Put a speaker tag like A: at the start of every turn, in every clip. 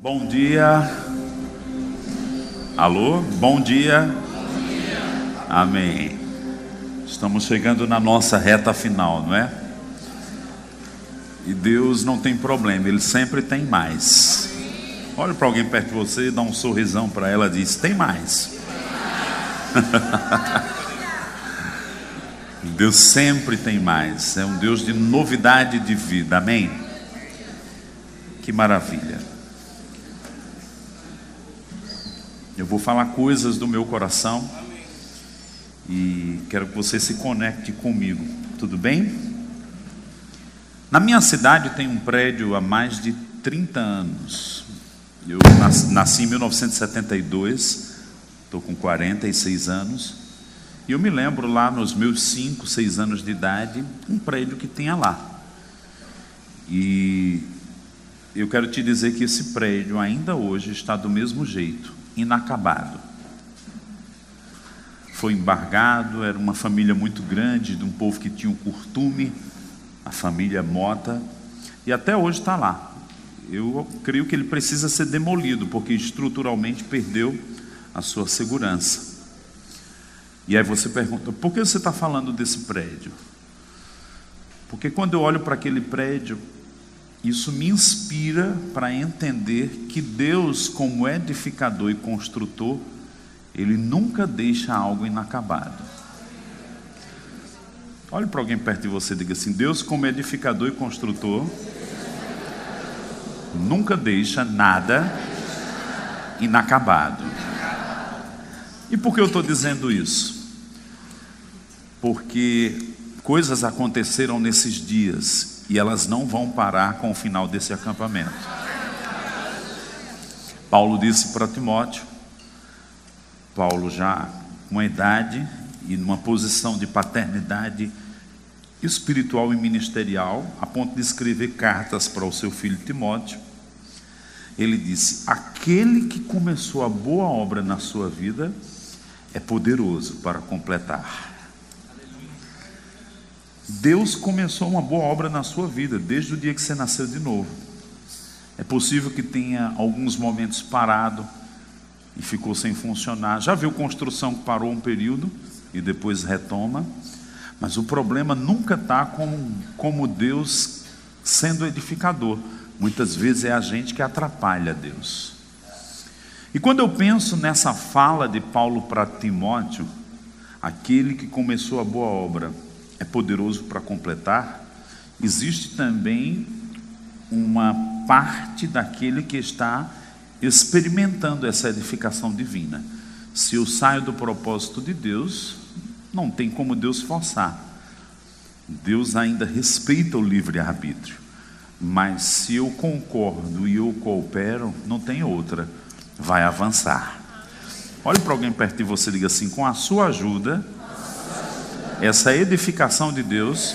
A: Bom dia. Alô? Bom dia.
B: Bom dia.
A: Amém. Estamos chegando na nossa reta final, não é? E Deus não tem problema, Ele sempre tem mais. Olha para alguém perto de você, dá um sorrisão para ela, diz: Tem mais. Deus sempre tem mais, é um Deus de novidade de vida, amém? Que maravilha. Eu vou falar coisas do meu coração e quero que você se conecte comigo, tudo bem? Na minha cidade tem um prédio há mais de 30 anos. Eu nasci em 1972, estou com 46 anos. E eu me lembro lá nos meus 5, 6 anos de idade, um prédio que tinha lá. E eu quero te dizer que esse prédio ainda hoje está do mesmo jeito inacabado. Foi embargado, era uma família muito grande, de um povo que tinha um curtume, a família Mota, e até hoje está lá. Eu creio que ele precisa ser demolido, porque estruturalmente perdeu a sua segurança. E aí você pergunta: por que você está falando desse prédio? Porque quando eu olho para aquele prédio, isso me inspira para entender que Deus, como edificador e construtor, Ele nunca deixa algo inacabado. Olhe para alguém perto de você e diga assim: Deus, como edificador e construtor, nunca deixa nada inacabado. E por que eu estou dizendo isso? Porque coisas aconteceram nesses dias e elas não vão parar com o final desse acampamento. Paulo disse para Timóteo, Paulo já com idade e numa posição de paternidade espiritual e ministerial, a ponto de escrever cartas para o seu filho Timóteo, ele disse: Aquele que começou a boa obra na sua vida é poderoso para completar. Deus começou uma boa obra na sua vida, desde o dia que você nasceu de novo. É possível que tenha alguns momentos parado e ficou sem funcionar. Já viu construção que parou um período e depois retoma? Mas o problema nunca está como, como Deus sendo edificador. Muitas vezes é a gente que atrapalha Deus. E quando eu penso nessa fala de Paulo para Timóteo, aquele que começou a boa obra, é poderoso para completar, existe também uma parte daquele que está experimentando essa edificação divina. Se eu saio do propósito de Deus, não tem como Deus forçar. Deus ainda respeita o livre-arbítrio. Mas se eu concordo e eu coopero, não tem outra, vai avançar. Olhe para alguém perto de você e diga assim: com a sua ajuda, essa edificação de Deus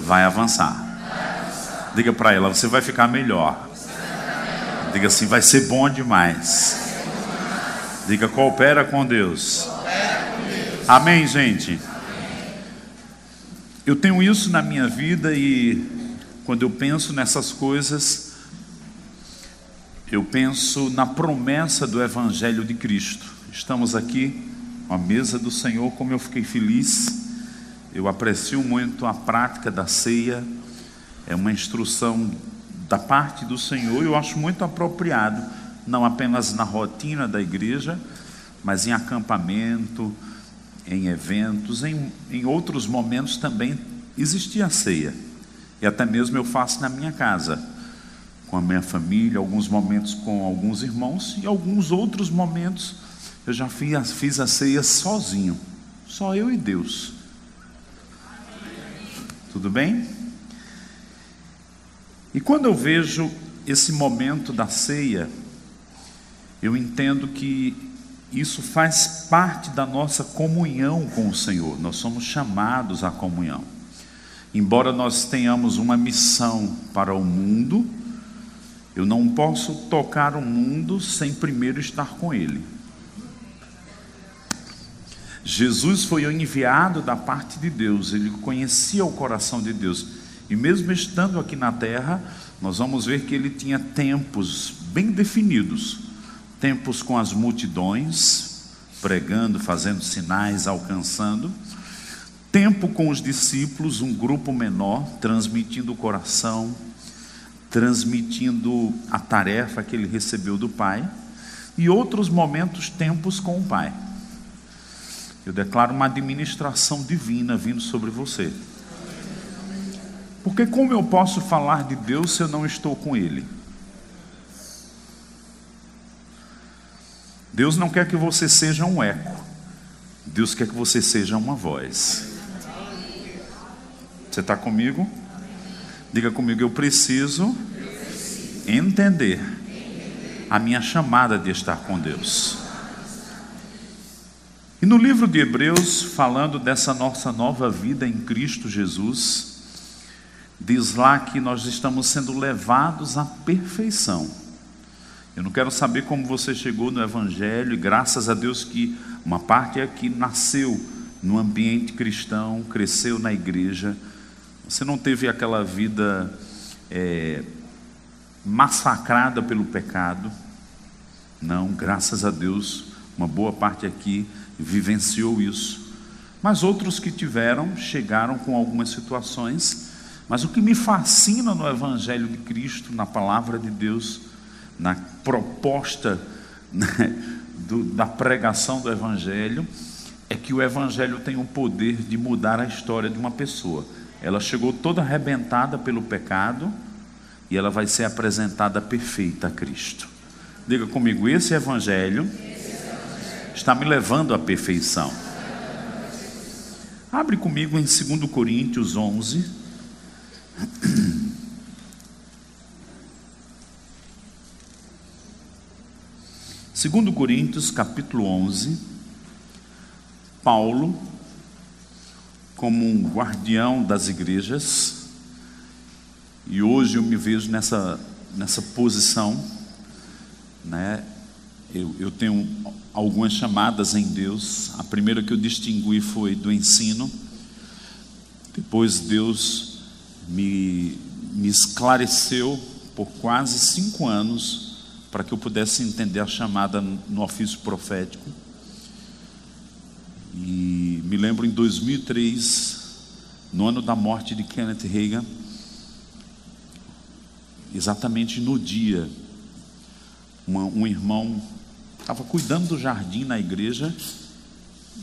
A: vai avançar. Diga para ela, você vai ficar melhor. Diga assim, vai ser bom demais. Diga, coopera com Deus. Amém, gente? Eu tenho isso na minha vida e quando eu penso nessas coisas, eu penso na promessa do Evangelho de Cristo. Estamos aqui a mesa do Senhor, como eu fiquei feliz. Eu aprecio muito a prática da ceia, é uma instrução da parte do Senhor, e eu acho muito apropriado, não apenas na rotina da igreja, mas em acampamento, em eventos, em, em outros momentos também existia a ceia, e até mesmo eu faço na minha casa, com a minha família, alguns momentos com alguns irmãos, e alguns outros momentos eu já fiz, a ceia sozinho, só eu e Deus. Tudo bem? E quando eu vejo esse momento da ceia, eu entendo que isso faz parte da nossa comunhão com o Senhor. Nós somos chamados à comunhão. Embora nós tenhamos uma missão para o mundo, eu não posso tocar o mundo sem primeiro estar com Ele. Jesus foi o enviado da parte de Deus, ele conhecia o coração de Deus. E mesmo estando aqui na terra, nós vamos ver que ele tinha tempos bem definidos tempos com as multidões, pregando, fazendo sinais, alcançando. Tempo com os discípulos, um grupo menor, transmitindo o coração, transmitindo a tarefa que ele recebeu do Pai. E outros momentos, tempos com o Pai. Eu declaro uma administração divina vindo sobre você. Porque como eu posso falar de Deus se eu não estou com Ele? Deus não quer que você seja um eco, Deus quer que você seja uma voz. Você está comigo? Diga comigo, eu preciso entender a minha chamada de estar com Deus. E no livro de Hebreus, falando dessa nossa nova vida em Cristo Jesus, diz lá que nós estamos sendo levados à perfeição. Eu não quero saber como você chegou no Evangelho, e graças a Deus que uma parte aqui nasceu no ambiente cristão, cresceu na igreja. Você não teve aquela vida é, massacrada pelo pecado. Não, graças a Deus, uma boa parte aqui vivenciou isso. Mas outros que tiveram chegaram com algumas situações. Mas o que me fascina no Evangelho de Cristo, na palavra de Deus, na proposta né, do, da pregação do Evangelho, é que o Evangelho tem o poder de mudar a história de uma pessoa. Ela chegou toda arrebentada pelo pecado e ela vai ser apresentada perfeita a Cristo. Diga comigo, esse Evangelho está me levando à perfeição. Abre comigo em 2 Coríntios 11. Segundo Coríntios, capítulo 11, Paulo, como um guardião das igrejas, e hoje eu me vejo nessa, nessa posição, né? Eu, eu tenho algumas chamadas em Deus. A primeira que eu distingui foi do ensino. Depois Deus me, me esclareceu por quase cinco anos para que eu pudesse entender a chamada no ofício profético. E me lembro em 2003, no ano da morte de Kenneth Reagan, exatamente no dia, uma, um irmão estava cuidando do jardim na igreja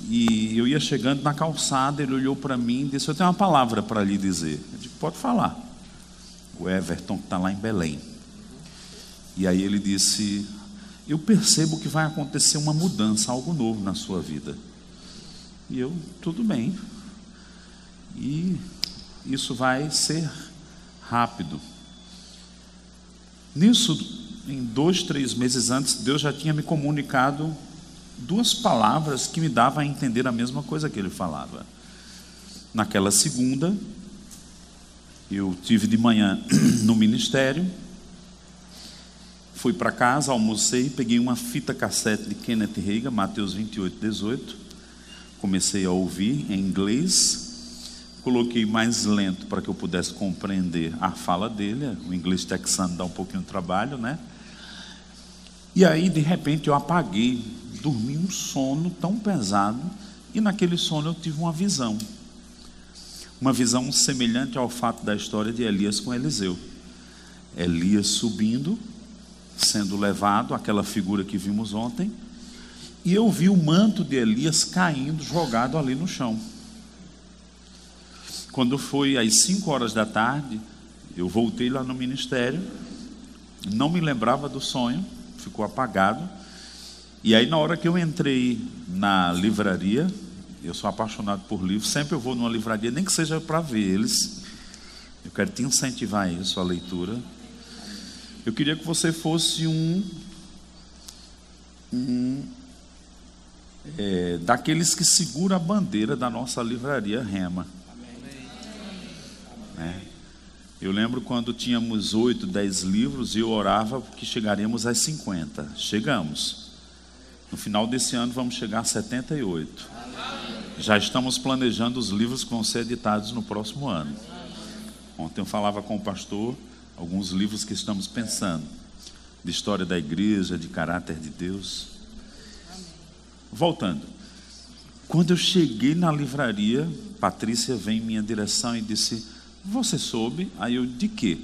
A: e eu ia chegando na calçada, ele olhou para mim e disse: Eu tenho uma palavra para lhe dizer. Eu disse: Pode falar. O Everton que está lá em Belém. E aí ele disse: Eu percebo que vai acontecer uma mudança, algo novo na sua vida. E eu, tudo bem. E isso vai ser rápido. Nisso, em dois, três meses antes, Deus já tinha me comunicado duas palavras que me davam a entender a mesma coisa que ele falava. Naquela segunda, eu tive de manhã no ministério, fui para casa, almocei, peguei uma fita cassete de Kenneth Reagan, Mateus 28, 18, comecei a ouvir em inglês, coloquei mais lento para que eu pudesse compreender a fala dele, o inglês texano dá um pouquinho de trabalho, né? E aí, de repente, eu apaguei, dormi um sono tão pesado, e naquele sono eu tive uma visão. Uma visão semelhante ao fato da história de Elias com Eliseu. Elias subindo, sendo levado, aquela figura que vimos ontem, e eu vi o manto de Elias caindo, jogado ali no chão. Quando foi às 5 horas da tarde, eu voltei lá no ministério, não me lembrava do sonho, ficou apagado. E aí, na hora que eu entrei na livraria, eu sou apaixonado por livros, sempre eu vou numa livraria, nem que seja para ver eles. Eu quero te incentivar a isso, a leitura. Eu queria que você fosse um, um é, daqueles que segura a bandeira da nossa livraria Rema. Né? Eu lembro quando tínhamos oito, dez livros e eu orava que chegaríamos às 50. Chegamos. No final desse ano vamos chegar a 78. Já estamos planejando os livros que vão ser editados no próximo ano. Ontem eu falava com o pastor alguns livros que estamos pensando, de história da igreja, de caráter de Deus. Voltando. Quando eu cheguei na livraria, Patrícia veio em minha direção e disse: Você soube? Aí eu, de quê?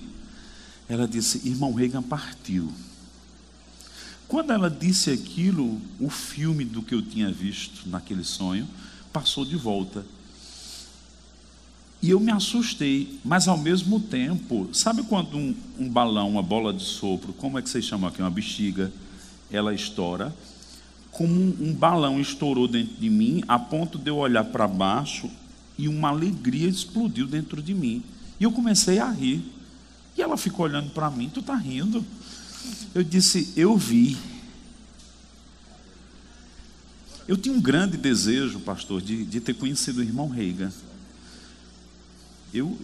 A: Ela disse: Irmão Reagan partiu. Quando ela disse aquilo, o filme do que eu tinha visto naquele sonho passou de volta. E eu me assustei, mas ao mesmo tempo, sabe quando um, um balão, uma bola de sopro, como é que vocês chamam aqui? Uma bexiga, ela estoura? como um balão estourou dentro de mim, a ponto de eu olhar para baixo e uma alegria explodiu dentro de mim. E eu comecei a rir. E ela ficou olhando para mim, tu está rindo? Eu disse, eu vi. Eu tinha um grande desejo, pastor, de, de ter conhecido o irmão Reiga. Eu,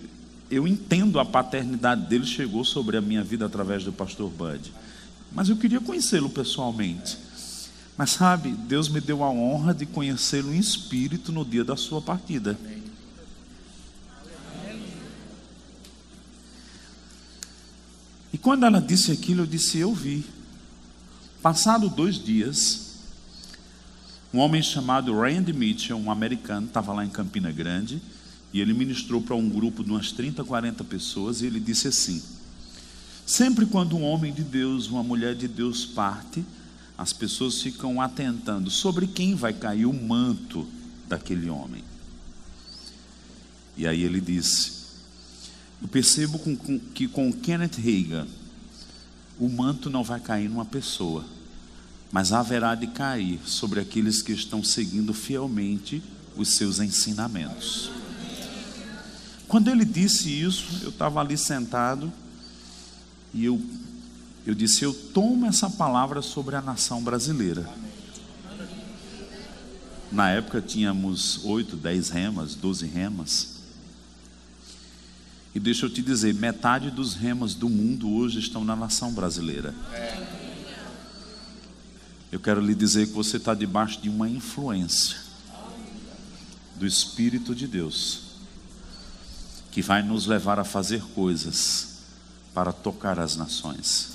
A: eu entendo a paternidade dele chegou sobre a minha vida através do pastor Bud. Mas eu queria conhecê-lo pessoalmente. Mas sabe, Deus me deu a honra de conhecê-lo em espírito no dia da sua partida. E quando ela disse aquilo, eu disse: Eu vi. Passado dois dias, um homem chamado Randy Mitchell, um americano, estava lá em Campina Grande, e ele ministrou para um grupo de umas 30, 40 pessoas, e ele disse assim: Sempre quando um homem de Deus, uma mulher de Deus parte, as pessoas ficam atentando sobre quem vai cair o manto daquele homem. E aí ele disse: Eu percebo com, com, que com Kenneth Reagan, o manto não vai cair numa pessoa, mas haverá de cair sobre aqueles que estão seguindo fielmente os seus ensinamentos. Quando ele disse isso, eu estava ali sentado e eu eu disse: Eu tomo essa palavra sobre a nação brasileira. Na época tínhamos oito, dez remas, doze remas. E deixa eu te dizer: metade dos remas do mundo hoje estão na nação brasileira. Eu quero lhe dizer que você está debaixo de uma influência do Espírito de Deus, que vai nos levar a fazer coisas para tocar as nações.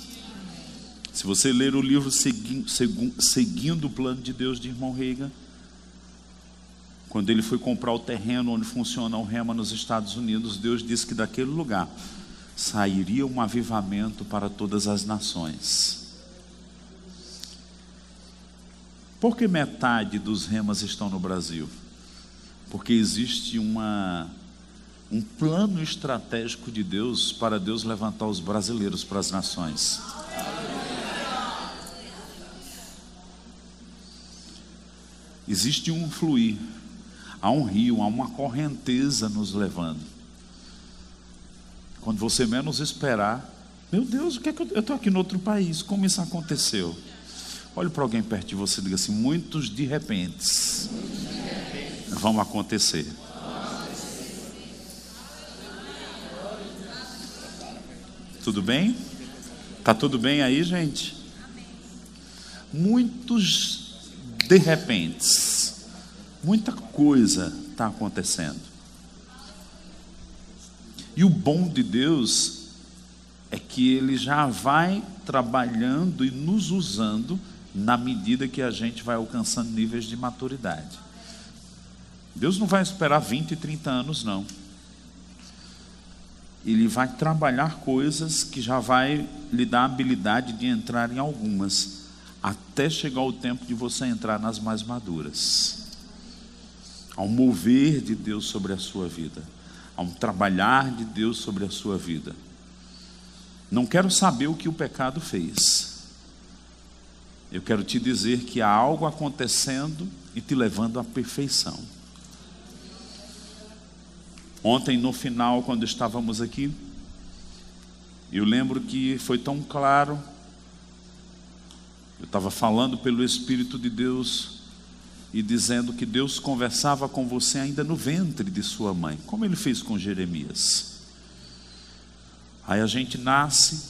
A: Se você ler o livro Segui, Seguindo o Plano de Deus de Irmão Reagan, quando ele foi comprar o terreno onde funciona o Rema nos Estados Unidos, Deus disse que daquele lugar sairia um avivamento para todas as nações. Por que metade dos remas estão no Brasil? Porque existe uma, um plano estratégico de Deus para Deus levantar os brasileiros para as nações. Existe um fluir, há um rio, há uma correnteza nos levando. Quando você menos esperar, meu Deus, o que é que eu estou aqui no outro país? Como isso aconteceu? Olhe para alguém perto de você e diga assim: muitos de repente vão acontecer. Tudo bem? Tá tudo bem aí, gente? Muitos de repente, muita coisa está acontecendo. E o bom de Deus é que Ele já vai trabalhando e nos usando na medida que a gente vai alcançando níveis de maturidade. Deus não vai esperar 20 e 30 anos, não. Ele vai trabalhar coisas que já vai lhe dar a habilidade de entrar em algumas até chegar o tempo de você entrar nas mais maduras. Há um mover de Deus sobre a sua vida, há um trabalhar de Deus sobre a sua vida. Não quero saber o que o pecado fez. Eu quero te dizer que há algo acontecendo e te levando à perfeição. Ontem, no final, quando estávamos aqui, eu lembro que foi tão claro eu estava falando pelo Espírito de Deus e dizendo que Deus conversava com você ainda no ventre de sua mãe, como ele fez com Jeremias. Aí a gente nasce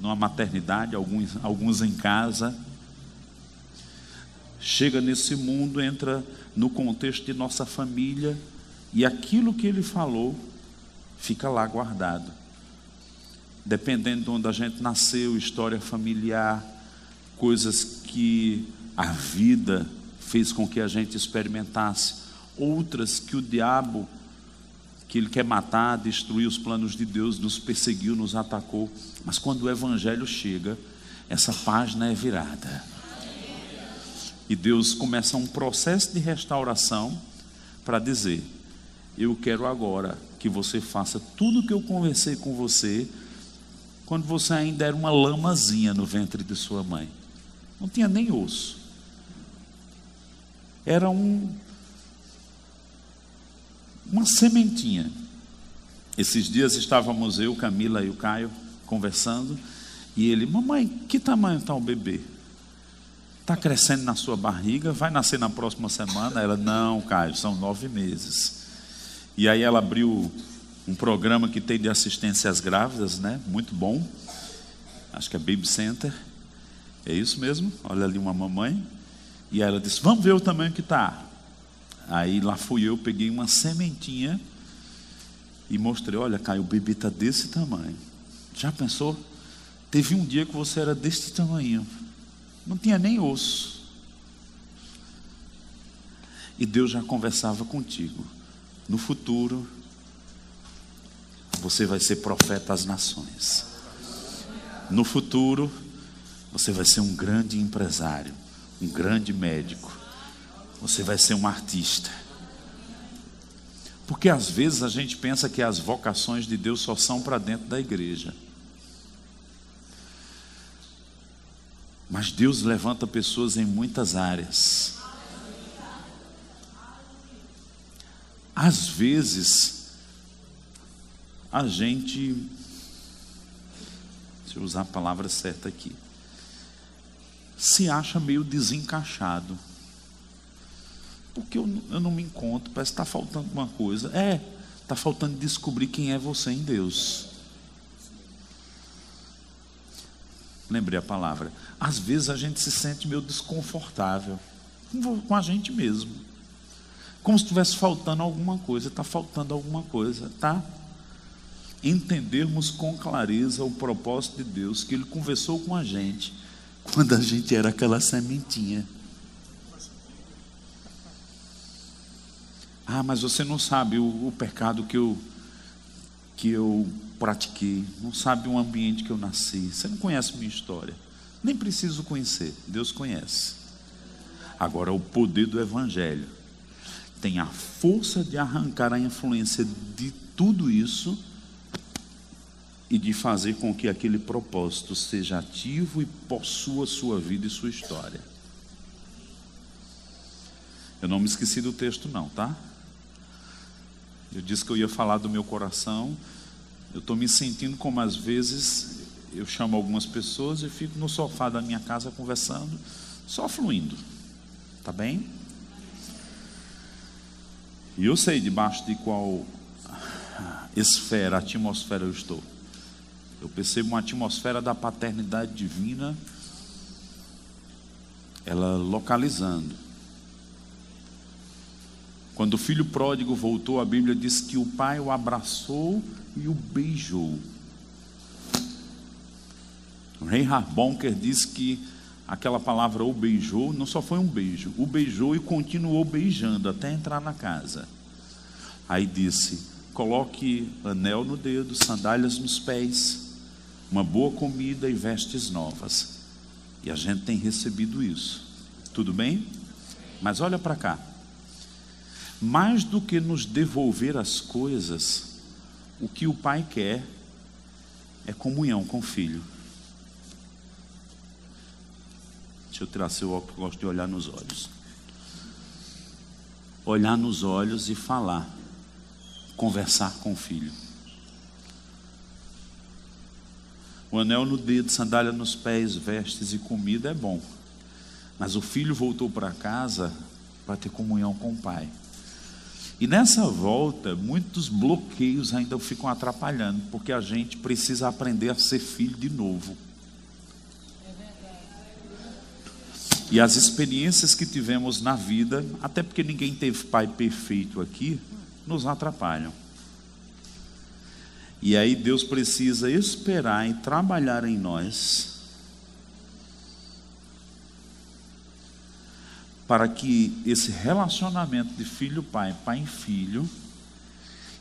A: numa maternidade, alguns, alguns em casa, chega nesse mundo, entra no contexto de nossa família, e aquilo que ele falou fica lá guardado. Dependendo de onde a gente nasceu, história familiar, coisas que a vida fez com que a gente experimentasse, outras que o diabo, que ele quer matar, destruir os planos de Deus, nos perseguiu, nos atacou. Mas quando o evangelho chega, essa página é virada. E Deus começa um processo de restauração para dizer: Eu quero agora que você faça tudo o que eu conversei com você quando você ainda era uma lamazinha no ventre de sua mãe. Não tinha nem osso. Era um uma sementinha. Esses dias estávamos eu, Camila e o Caio conversando, e ele, mamãe, que tamanho está o bebê? Está crescendo na sua barriga, vai nascer na próxima semana? Ela, não, Caio, são nove meses. E aí ela abriu um programa que tem de assistência às grávidas, né? Muito bom. Acho que é Baby Center. É isso mesmo? Olha ali uma mamãe. E ela disse: Vamos ver o tamanho que está. Aí lá fui eu, peguei uma sementinha e mostrei: Olha, Caio, bebê está desse tamanho. Já pensou? Teve um dia que você era desse tamanho, não tinha nem osso. E Deus já conversava contigo. No futuro, você vai ser profeta às nações. No futuro, você vai ser um grande empresário, um grande médico. Você vai ser um artista. Porque às vezes a gente pensa que as vocações de Deus só são para dentro da igreja. Mas Deus levanta pessoas em muitas áreas. Às vezes, a gente, deixa eu usar a palavra certa aqui, se acha meio desencaixado. Porque eu, eu não me encontro, parece que está faltando uma coisa. É, está faltando descobrir quem é você em Deus. lembrei a palavra. Às vezes a gente se sente meio desconfortável com a gente mesmo. Como se estivesse faltando alguma coisa, está faltando alguma coisa, tá? Entendermos com clareza o propósito de Deus, que Ele conversou com a gente quando a gente era aquela sementinha. Ah, mas você não sabe o, o pecado que eu, que eu pratiquei, não sabe o ambiente que eu nasci, você não conhece minha história. Nem preciso conhecer, Deus conhece. Agora, o poder do Evangelho tem a força de arrancar a influência de tudo isso e de fazer com que aquele propósito seja ativo e possua sua vida e sua história. Eu não me esqueci do texto, não, tá? Eu disse que eu ia falar do meu coração eu estou me sentindo como às vezes eu chamo algumas pessoas e fico no sofá da minha casa conversando, só fluindo. Tá bem? E eu sei debaixo de qual esfera, atmosfera eu estou. Eu percebo uma atmosfera da paternidade divina, ela localizando. Quando o filho pródigo voltou, a Bíblia diz que o pai o abraçou e o beijou. O rei Harbonker diz que aquela palavra o beijou não só foi um beijo, o beijou e continuou beijando até entrar na casa. Aí disse: coloque anel no dedo, sandálias nos pés, uma boa comida e vestes novas. E a gente tem recebido isso. Tudo bem? Mas olha para cá. Mais do que nos devolver as coisas, o que o pai quer é comunhão com o filho. Deixa eu tirar seu óculos, eu gosto de olhar nos olhos. Olhar nos olhos e falar, conversar com o filho. O anel no dedo, sandália nos pés, vestes e comida é bom. Mas o filho voltou para casa para ter comunhão com o pai. E nessa volta, muitos bloqueios ainda ficam atrapalhando, porque a gente precisa aprender a ser filho de novo. E as experiências que tivemos na vida, até porque ninguém teve pai perfeito aqui, nos atrapalham. E aí Deus precisa esperar e trabalhar em nós para que esse relacionamento de filho-pai, pai-filho,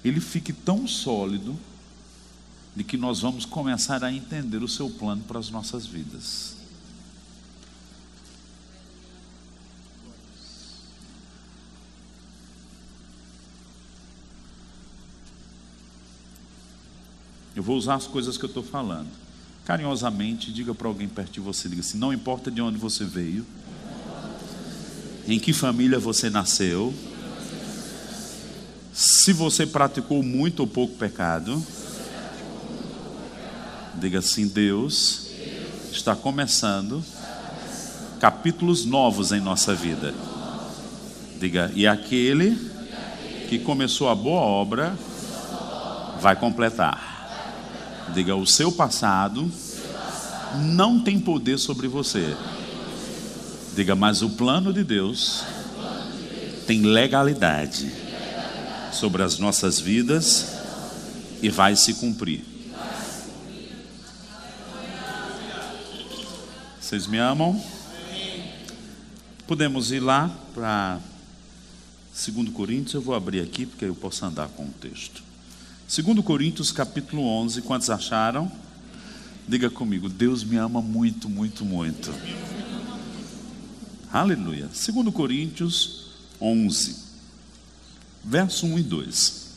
A: ele fique tão sólido de que nós vamos começar a entender o seu plano para as nossas vidas. Eu vou usar as coisas que eu estou falando. Carinhosamente, diga para alguém perto de você, diga assim, não importa de onde você veio, em que família você nasceu, se você praticou muito ou pouco pecado, diga assim: Deus está começando capítulos novos em nossa vida. Diga, e aquele que começou a boa obra vai completar. Diga, o seu passado não tem poder sobre você. Diga, mas o plano de Deus tem legalidade sobre as nossas vidas e vai se cumprir. Vocês me amam? Podemos ir lá para 2 Coríntios, eu vou abrir aqui porque eu posso andar com o texto. 2 Coríntios capítulo 11, quantos acharam? Diga comigo, Deus me ama muito, muito, muito. Aleluia. 2 Coríntios 11, verso 1 e 2.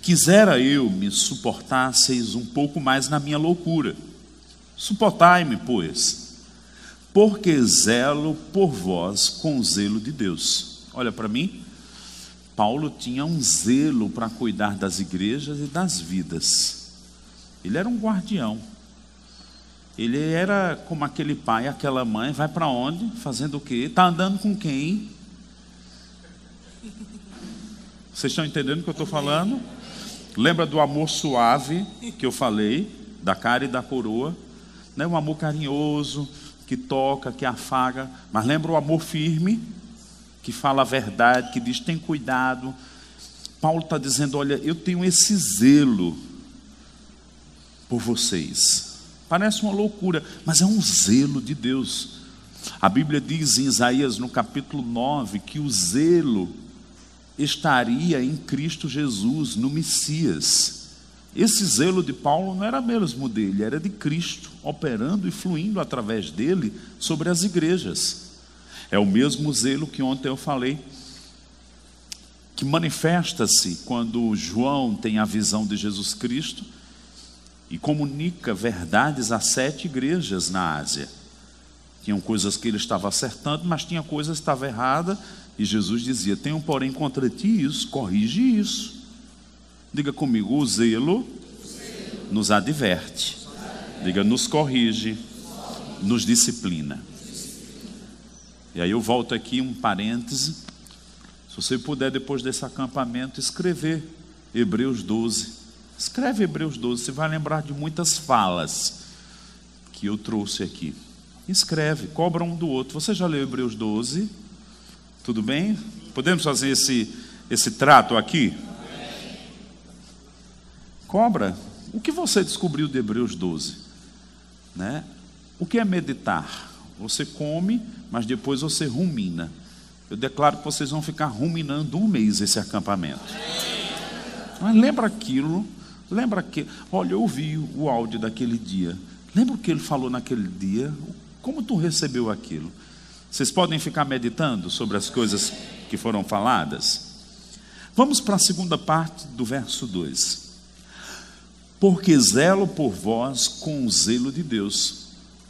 A: Quisera eu me suportasseis um pouco mais na minha loucura. Suportai-me, pois, porque zelo por vós com o zelo de Deus. Olha para mim. Paulo tinha um zelo para cuidar das igrejas e das vidas. Ele era um guardião. Ele era como aquele pai, aquela mãe, vai para onde? Fazendo o quê? Está andando com quem? Vocês estão entendendo o que eu estou falando? Lembra do amor suave que eu falei, da cara e da coroa? Né? Um amor carinhoso, que toca, que afaga. Mas lembra o amor firme, que fala a verdade, que diz: tem cuidado. Paulo está dizendo: olha, eu tenho esse zelo por vocês. Parece uma loucura, mas é um zelo de Deus. A Bíblia diz em Isaías, no capítulo 9, que o zelo estaria em Cristo Jesus, no Messias. Esse zelo de Paulo não era mesmo dele, era de Cristo, operando e fluindo através dele sobre as igrejas. É o mesmo zelo que ontem eu falei, que manifesta-se quando João tem a visão de Jesus Cristo e comunica verdades a sete igrejas na Ásia. Tinham coisas que ele estava acertando, mas tinha coisas que estava errada, e Jesus dizia: Tenho, porém, contra ti isso, corrige isso. Diga comigo, o zelo nos adverte. Diga, nos corrige, nos disciplina. E aí eu volto aqui um parêntese. Se você puder, depois desse acampamento, escrever Hebreus 12. Escreve Hebreus 12, você vai lembrar de muitas falas que eu trouxe aqui. Escreve, cobra um do outro. Você já leu Hebreus 12? Tudo bem? Podemos fazer esse, esse trato aqui? Cobra. O que você descobriu de Hebreus 12? Né? O que é meditar? Você come, mas depois você rumina. Eu declaro que vocês vão ficar ruminando um mês esse acampamento. Mas lembra aquilo Lembra que, olha, eu ouvi o áudio daquele dia. Lembra o que ele falou naquele dia? Como tu recebeu aquilo? Vocês podem ficar meditando sobre as coisas que foram faladas? Vamos para a segunda parte do verso 2. Porque zelo por vós com o zelo de Deus,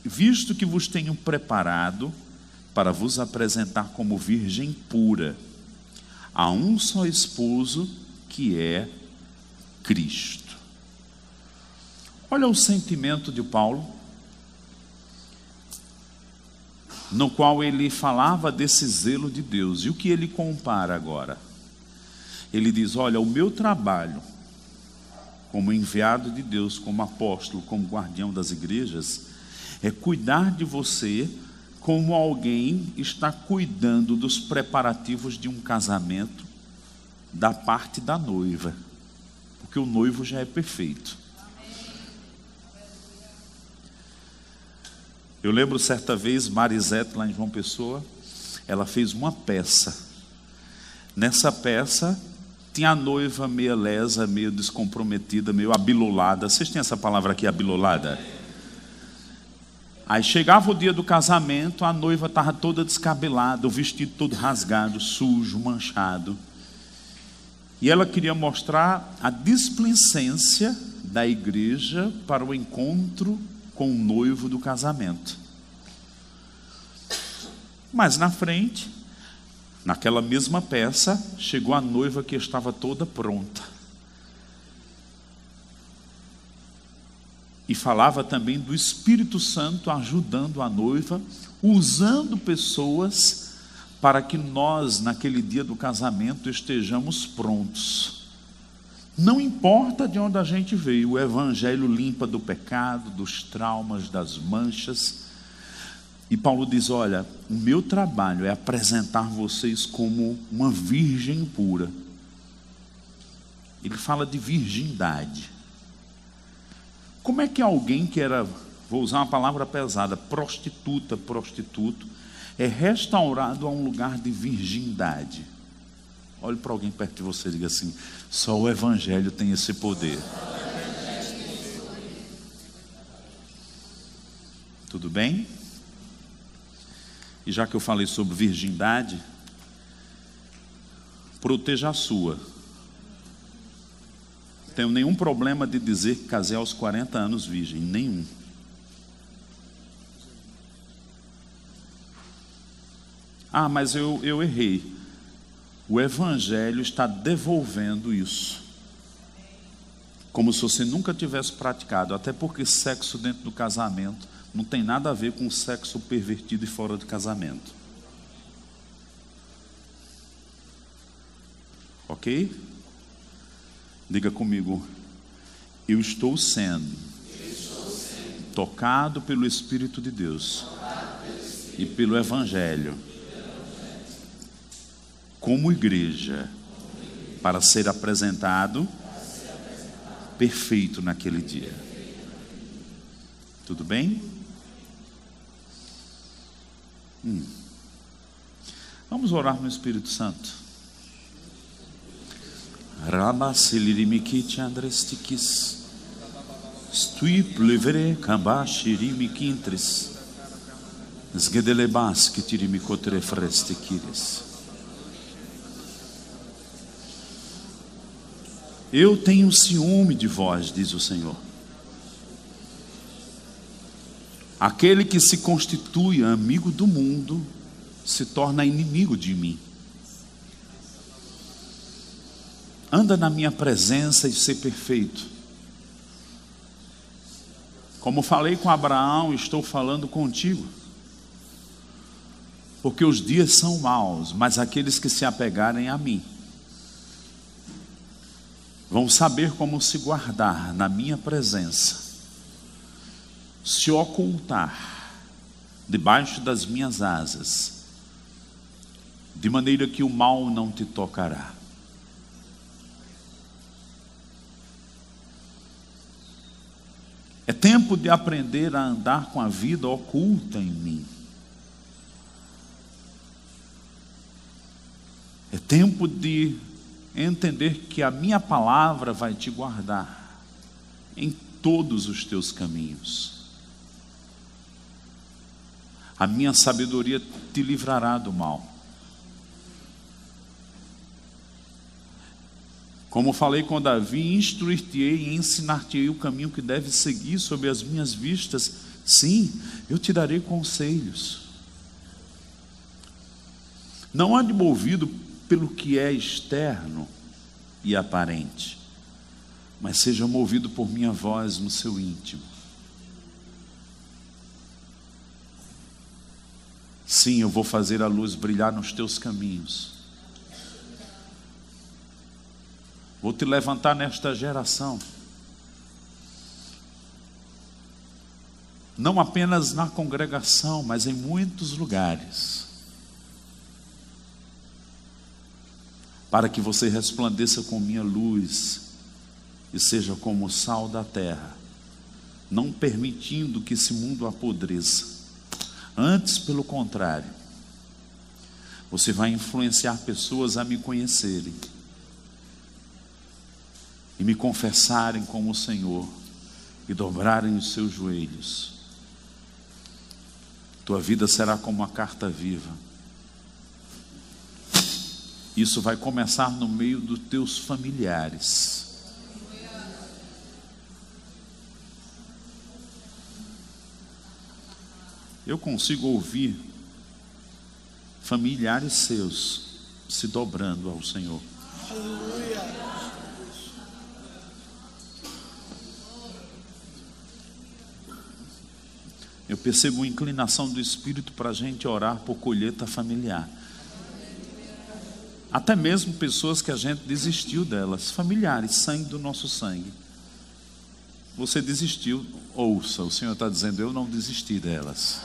A: visto que vos tenho preparado para vos apresentar como virgem pura, a um só esposo que é Cristo. Olha o sentimento de Paulo, no qual ele falava desse zelo de Deus. E o que ele compara agora? Ele diz: Olha, o meu trabalho como enviado de Deus, como apóstolo, como guardião das igrejas, é cuidar de você como alguém está cuidando dos preparativos de um casamento da parte da noiva porque o noivo já é perfeito. Eu lembro certa vez, Marisete, lá em João Pessoa, ela fez uma peça. Nessa peça, tinha a noiva meio lesa, meio descomprometida, meio abilolada. Vocês têm essa palavra aqui, abilolada? Aí chegava o dia do casamento, a noiva estava toda descabelada, o vestido todo rasgado, sujo, manchado. E ela queria mostrar a displicência da igreja para o encontro com o noivo do casamento. Mas na frente, naquela mesma peça, chegou a noiva que estava toda pronta. E falava também do Espírito Santo ajudando a noiva, usando pessoas para que nós, naquele dia do casamento, estejamos prontos. Não importa de onde a gente veio, o Evangelho limpa do pecado, dos traumas, das manchas. E Paulo diz: Olha, o meu trabalho é apresentar vocês como uma virgem pura. Ele fala de virgindade. Como é que alguém que era, vou usar uma palavra pesada, prostituta, prostituto, é restaurado a um lugar de virgindade? Olhe para alguém perto de você e diga assim: só o Evangelho tem esse poder. Tudo bem? E já que eu falei sobre virgindade, proteja a sua. Tenho nenhum problema de dizer que casei aos 40 anos virgem, nenhum. Ah, mas eu, eu errei. O Evangelho está devolvendo isso. Como se você nunca tivesse praticado, até porque sexo dentro do casamento não tem nada a ver com sexo pervertido e fora do casamento. Ok? Diga comigo, eu estou sendo, tocado pelo Espírito de Deus e pelo Evangelho como igreja para ser apresentado perfeito naquele dia. Tudo bem? Hum. Vamos orar no Espírito Santo. Rabasilirimikic andrestikis. Stui plevere kambashirimiquintres. Sgedelebas que tirimikotre frestequires. Eu tenho ciúme de vós, diz o Senhor. Aquele que se constitui amigo do mundo se torna inimigo de mim. Anda na minha presença e ser perfeito. Como falei com Abraão, estou falando contigo. Porque os dias são maus, mas aqueles que se apegarem a mim vão saber como se guardar na minha presença, se ocultar debaixo das minhas asas, de maneira que o mal não te tocará. É tempo de aprender a andar com a vida oculta em mim. É tempo de entender que a minha palavra vai te guardar em todos os teus caminhos. A minha sabedoria te livrará do mal. Como falei com Davi, instruir-te-ei e ensinar-te-ei o caminho que deves seguir sob as minhas vistas. Sim, eu te darei conselhos. Não ande movido pelo que é externo e aparente, mas seja movido por minha voz no seu íntimo. Sim, eu vou fazer a luz brilhar nos teus caminhos. Vou te levantar nesta geração. Não apenas na congregação, mas em muitos lugares. para que você resplandeça com minha luz e seja como o sal da terra, não permitindo que esse mundo apodreça. Antes, pelo contrário, você vai influenciar pessoas a me conhecerem e me confessarem como o Senhor e dobrarem os seus joelhos. Tua vida será como uma carta viva. Isso vai começar no meio dos teus familiares. Eu consigo ouvir familiares seus se dobrando ao Senhor. Eu percebo uma inclinação do Espírito para a gente orar por colheita familiar. Até mesmo pessoas que a gente desistiu delas, familiares, sangue do nosso sangue. Você desistiu, ouça, o Senhor está dizendo: Eu não desisti delas.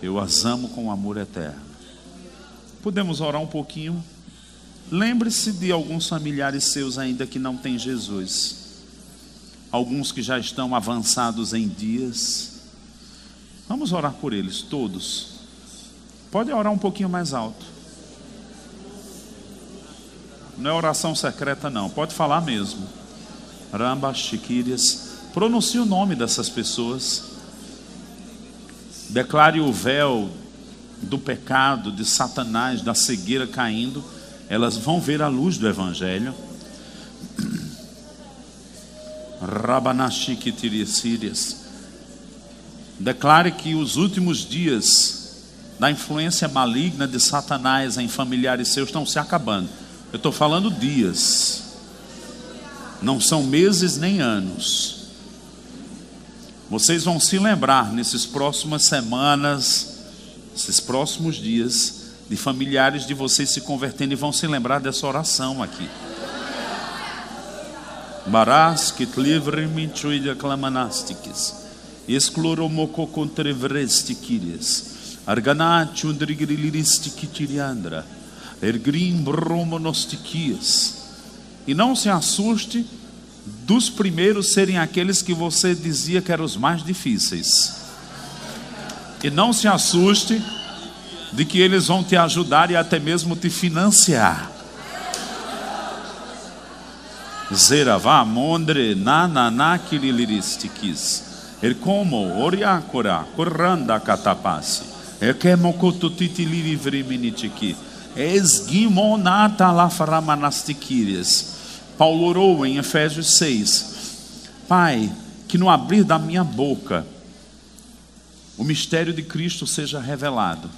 A: Eu as amo com amor eterno. Podemos orar um pouquinho? Lembre-se de alguns familiares seus ainda que não têm Jesus alguns que já estão avançados em dias. Vamos orar por eles, todos. Pode orar um pouquinho mais alto. Não é oração secreta, não. Pode falar mesmo. Ramba, Chiquírias. Pronuncie o nome dessas pessoas. Declare o véu do pecado, de Satanás, da cegueira caindo. Elas vão ver a luz do Evangelho. Rabanashikitirisírias. Declare que os últimos dias da influência maligna de Satanás em familiares seus estão se acabando. Eu estou falando dias, não são meses nem anos. Vocês vão se lembrar nesses próximas semanas, esses próximos dias, de familiares de vocês se convertendo e vão se lembrar dessa oração aqui. Maras que livre minchuida clamanastikis. Escloromoko contrevrestikiris. Argana chundrigriliristikitiriandra. Ergrim bromonostiquias. E não se assuste dos primeiros serem aqueles que você dizia que eram os mais difíceis. E não se assuste de que eles vão te ajudar e até mesmo te financiar. Zeravá, Mondre, Nananá, Kiriliristikis, Ercomo, Katapasi, Erkemo Kotutitili Vriminitiki, Esgimonata Laframanastikiris. Paulo orou em Efésios 6, Pai, que no abrir da minha boca o mistério de Cristo seja revelado.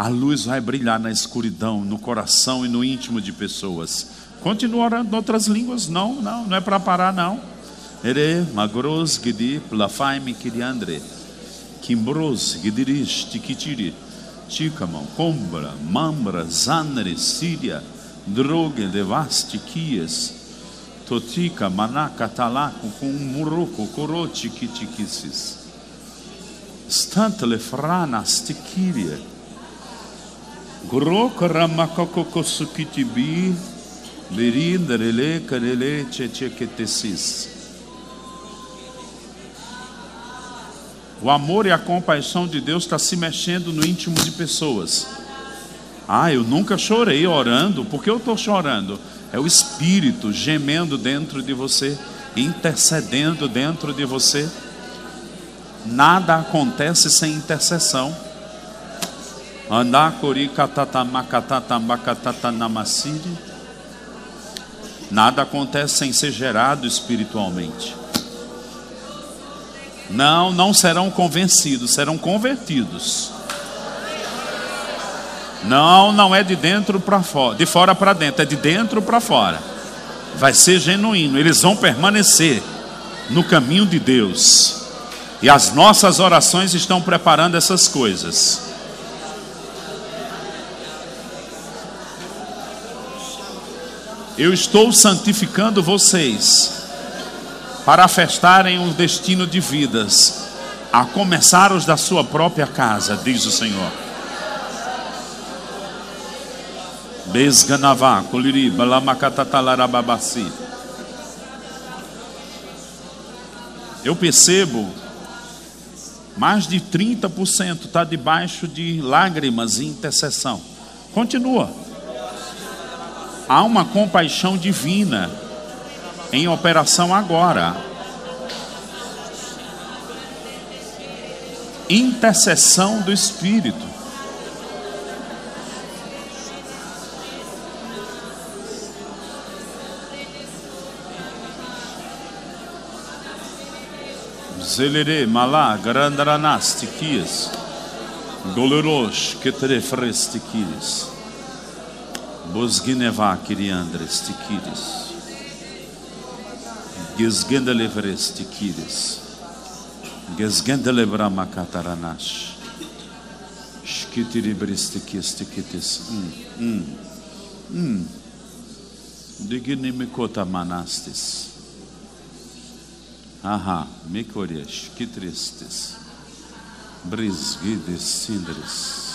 A: A luz vai brilhar na escuridão, no coração e no íntimo de pessoas. Continua orando em outras línguas? Não, não, não é para parar, não. Ere magros gidi plafaime kiriandre. Kimbros gidirish tikitiri. Chikamon, combra, mambra, zanre, síria, droge, devastiquias. Totica, manaca, talaco, com muroco, corote, kitikisis. Stantle franas tikiria. O amor e a compaixão de Deus está se mexendo no íntimo de pessoas. Ah, eu nunca chorei orando. Por que eu estou chorando? É o Espírito gemendo dentro de você, intercedendo dentro de você. Nada acontece sem intercessão. Andakori katatamakatatamakatatanamasiri. Nada acontece sem ser gerado espiritualmente. Não, não serão convencidos, serão convertidos. Não, não é de dentro para fora, de fora para dentro, é de dentro para fora. Vai ser genuíno, eles vão permanecer no caminho de Deus. E as nossas orações estão preparando essas coisas. Eu estou santificando vocês para afestarem um destino de vidas, a começar os da sua própria casa, diz o Senhor. Besganavá, Coliri, Balamacatatalarababassi. Eu percebo mais de 30% está debaixo de lágrimas e intercessão. Continua. Há uma compaixão divina em operação agora. Intercessão do Espírito. Zelere, malá, grandaranas, tiquias. Goleros, ketrefres. Bosginevá, kiriandres, tiquias. Gesgendelevres, tiquias. Gesgendelebra makataranash. Shkitiribris, tiquias, tiquitis. Hum, hum, hum. Dignimicota manastis. Ahá, micorias, que tristes. Brisguides, cindres.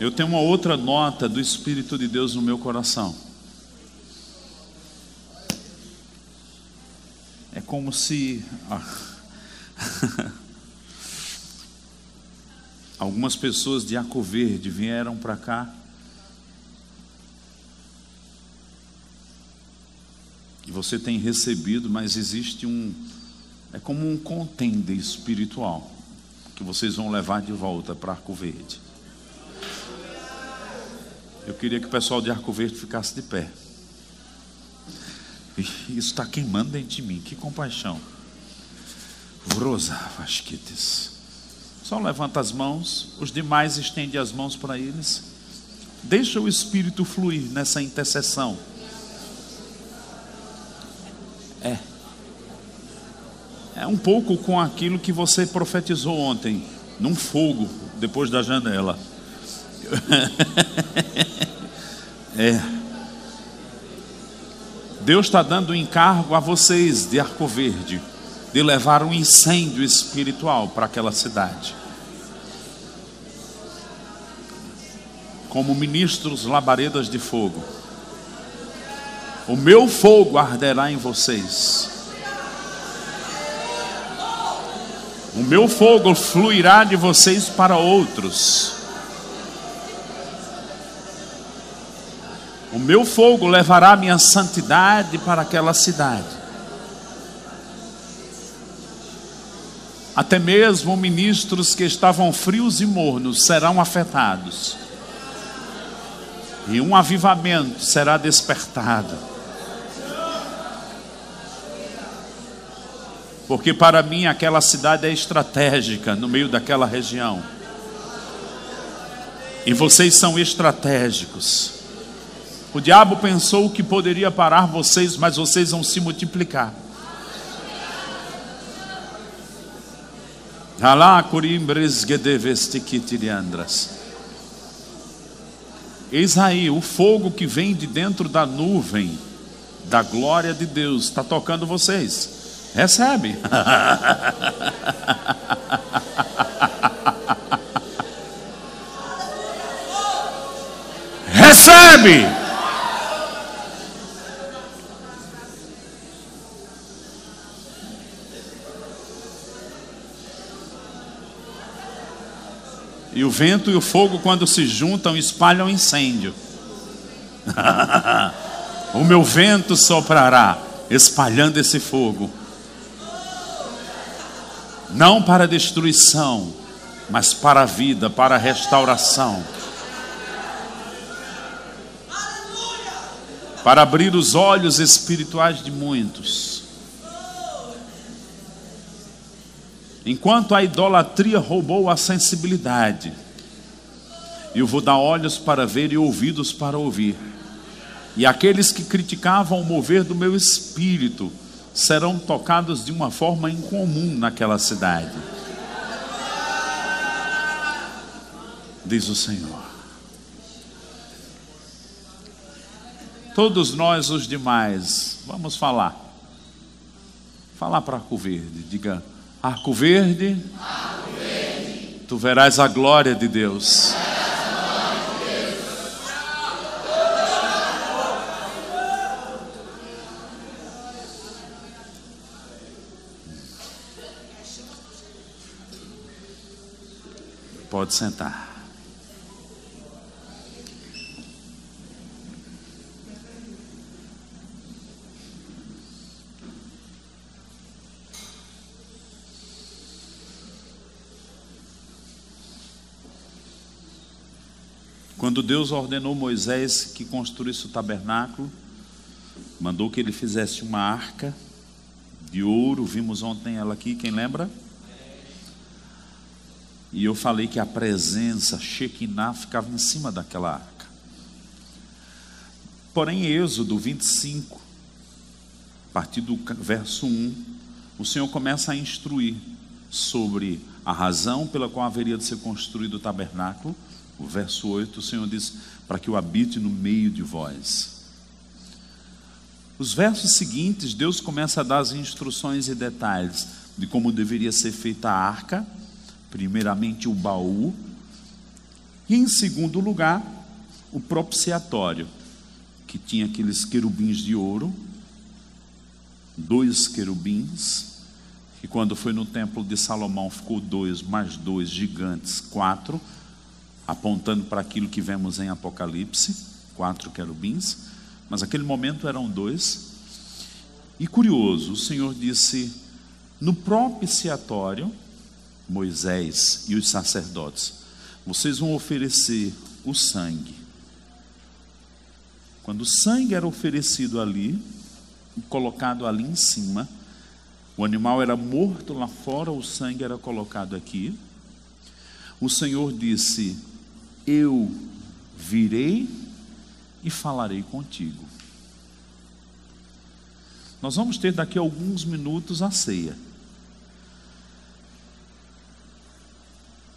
A: Eu tenho uma outra nota do Espírito de Deus no meu coração. É como se. Algumas pessoas de Arco Verde vieram para cá e você tem recebido, mas existe um é como um contender espiritual que vocês vão levar de volta para Arco Verde. Eu queria que o pessoal de Arco Verde ficasse de pé. Isso está queimando dentro de mim. Que compaixão. Vrosa Vasquites. Só levanta as mãos, os demais estende as mãos para eles. Deixa o Espírito fluir nessa intercessão. É. É um pouco com aquilo que você profetizou ontem, num fogo, depois da janela. é. Deus está dando encargo a vocês de Arco Verde, de levar um incêndio espiritual para aquela cidade. Como ministros labaredas de fogo o meu fogo arderá em vocês. O meu fogo fluirá de vocês para outros. O meu fogo levará minha santidade para aquela cidade. Até mesmo ministros que estavam frios e mornos serão afetados. E um avivamento será despertado. porque para mim aquela cidade é estratégica no meio daquela região. E vocês são estratégicos. O diabo pensou que poderia parar vocês, mas vocês vão se multiplicar. Eis aí o fogo que vem de dentro da nuvem da glória de Deus está tocando vocês. Recebe. Recebe. O vento e o fogo, quando se juntam, espalham incêndio. o meu vento soprará, espalhando esse fogo não para destruição, mas para a vida, para a restauração. Para abrir os olhos espirituais de muitos. Enquanto a idolatria roubou a sensibilidade, eu vou dar olhos para ver e ouvidos para ouvir. E aqueles que criticavam o mover do meu espírito, serão tocados de uma forma incomum naquela cidade. Diz o Senhor. Todos nós, os demais, vamos falar. Falar para Arco Verde. Diga: Arco Verde,
B: Arco Verde
A: Tu verás a glória de Deus. Pode sentar. Quando Deus ordenou Moisés que construísse o tabernáculo, mandou que ele fizesse uma arca de ouro, vimos ontem ela aqui, quem lembra? E eu falei que a presença Shekinah ficava em cima daquela arca. Porém, Êxodo 25, a partir do verso 1, o Senhor começa a instruir sobre a razão pela qual haveria de ser construído o tabernáculo. O verso 8, o Senhor diz: para que eu habite no meio de vós. Os versos seguintes, Deus começa a dar as instruções e detalhes de como deveria ser feita a arca primeiramente o baú, e em segundo lugar, o propiciatório, que tinha aqueles querubins de ouro, dois querubins, e quando foi no templo de Salomão ficou dois, mais dois gigantes, quatro, apontando para aquilo que vemos em Apocalipse, quatro querubins, mas aquele momento eram dois. E curioso, o Senhor disse: no propiciatório, Moisés e os sacerdotes: vocês vão oferecer o sangue. Quando o sangue era oferecido ali, colocado ali em cima, o animal era morto lá fora, o sangue era colocado aqui. O Senhor disse: Eu virei e falarei contigo. Nós vamos ter daqui a alguns minutos a ceia.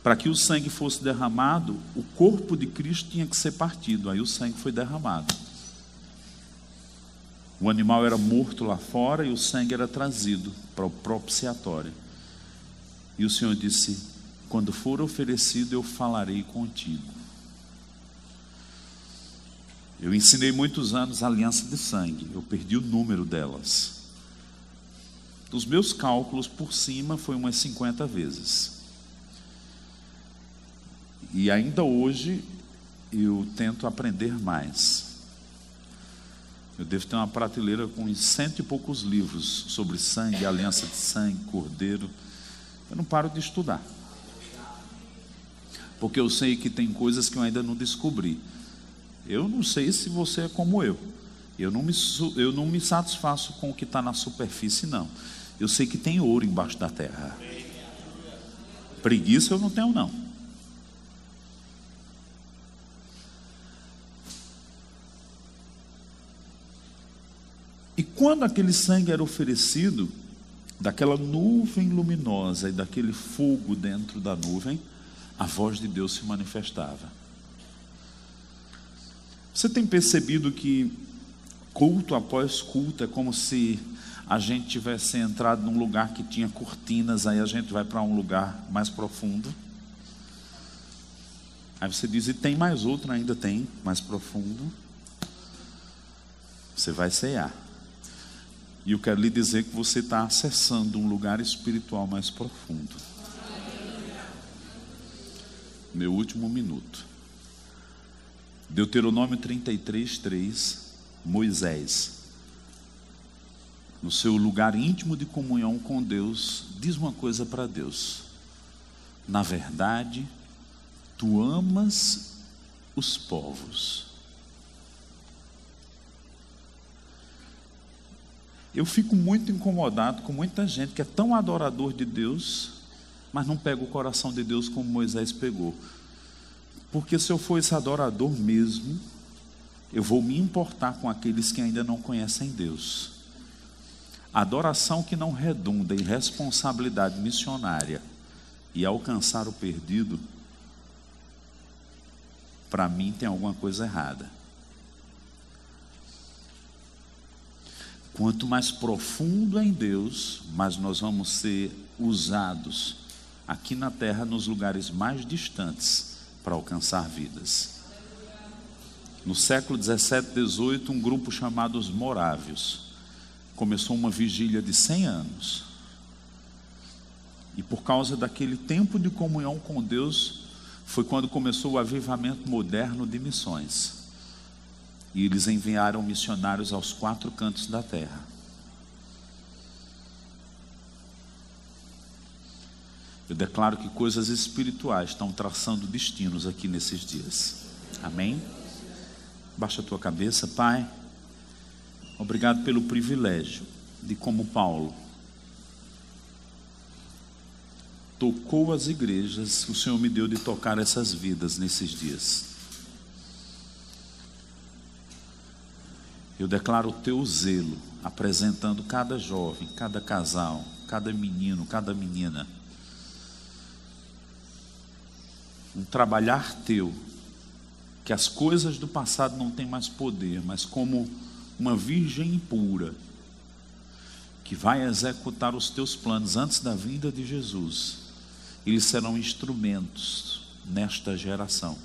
A: Para que o sangue fosse derramado, o corpo de Cristo tinha que ser partido. Aí o sangue foi derramado. O animal era morto lá fora e o sangue era trazido para o propiciatório. E o Senhor disse: Quando for oferecido, eu falarei contigo. Eu ensinei muitos anos a aliança de sangue, eu perdi o número delas. Dos meus cálculos por cima foi umas 50 vezes. E ainda hoje eu tento aprender mais. Eu devo ter uma prateleira com cento e poucos livros sobre sangue, aliança de sangue, cordeiro. Eu não paro de estudar. Porque eu sei que tem coisas que eu ainda não descobri. Eu não sei se você é como eu. Eu não me, eu não me satisfaço com o que está na superfície, não. Eu sei que tem ouro embaixo da terra. Preguiça eu não tenho, não. E quando aquele sangue era oferecido, daquela nuvem luminosa e daquele fogo dentro da nuvem, a voz de Deus se manifestava. Você tem percebido que culto após culto é como se a gente tivesse entrado num lugar que tinha cortinas, aí a gente vai para um lugar mais profundo. Aí você diz, e tem mais outro, ainda tem, mais profundo. Você vai cear. E eu quero lhe dizer que você está acessando um lugar espiritual mais profundo. Meu último minuto. Deuteronômio 33, 3. Moisés, no seu lugar íntimo de comunhão com Deus, diz uma coisa para Deus: Na verdade, tu amas os povos Eu fico muito incomodado com muita gente que é tão adorador de Deus, mas não pega o coração de Deus como Moisés pegou. Porque se eu for esse adorador mesmo, eu vou me importar com aqueles que ainda não conhecem Deus. Adoração que não redunda em responsabilidade missionária e alcançar o perdido, para mim tem alguma coisa errada. Quanto mais profundo em Deus, mais nós vamos ser usados aqui na terra, nos lugares mais distantes, para alcançar vidas. No século 17, 18, um grupo chamado os Morávios começou uma vigília de 100 anos. E por causa daquele tempo de comunhão com Deus, foi quando começou o avivamento moderno de missões. E eles enviaram missionários aos quatro cantos da terra. Eu declaro que coisas espirituais estão traçando destinos aqui nesses dias. Amém? Baixa a tua cabeça, Pai. Obrigado pelo privilégio de, como Paulo, tocou as igrejas, o Senhor me deu de tocar essas vidas nesses dias. Eu declaro o teu zelo, apresentando cada jovem, cada casal, cada menino, cada menina um trabalhar teu, que as coisas do passado não têm mais poder, mas como uma virgem pura, que vai executar os teus planos antes da vinda de Jesus, eles serão instrumentos nesta geração,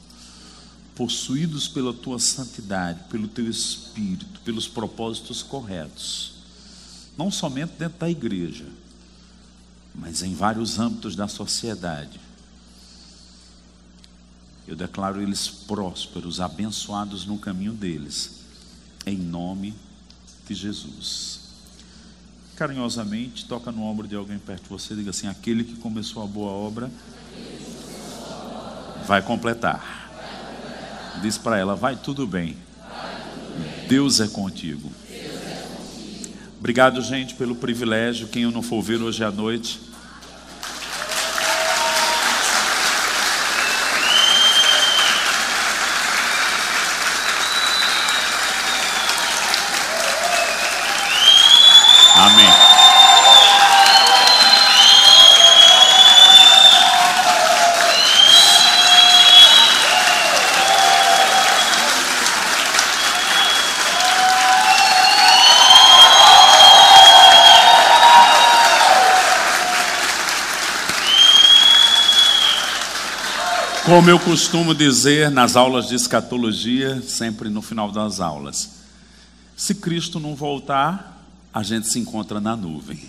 A: possuídos pela tua santidade, pelo teu espírito, pelos propósitos corretos, não somente dentro da igreja, mas em vários âmbitos da sociedade eu declaro eles prósperos, abençoados no caminho deles, em nome de Jesus. Carinhosamente, toca no ombro de alguém perto de você, diga assim: aquele que começou a boa obra vai completar. Diz para ela: vai tudo bem. Deus é contigo. Obrigado, gente, pelo privilégio. Quem eu não for ver hoje à noite, Como eu costumo dizer nas aulas de escatologia, sempre no final das aulas, se Cristo não voltar, a gente se encontra na nuvem.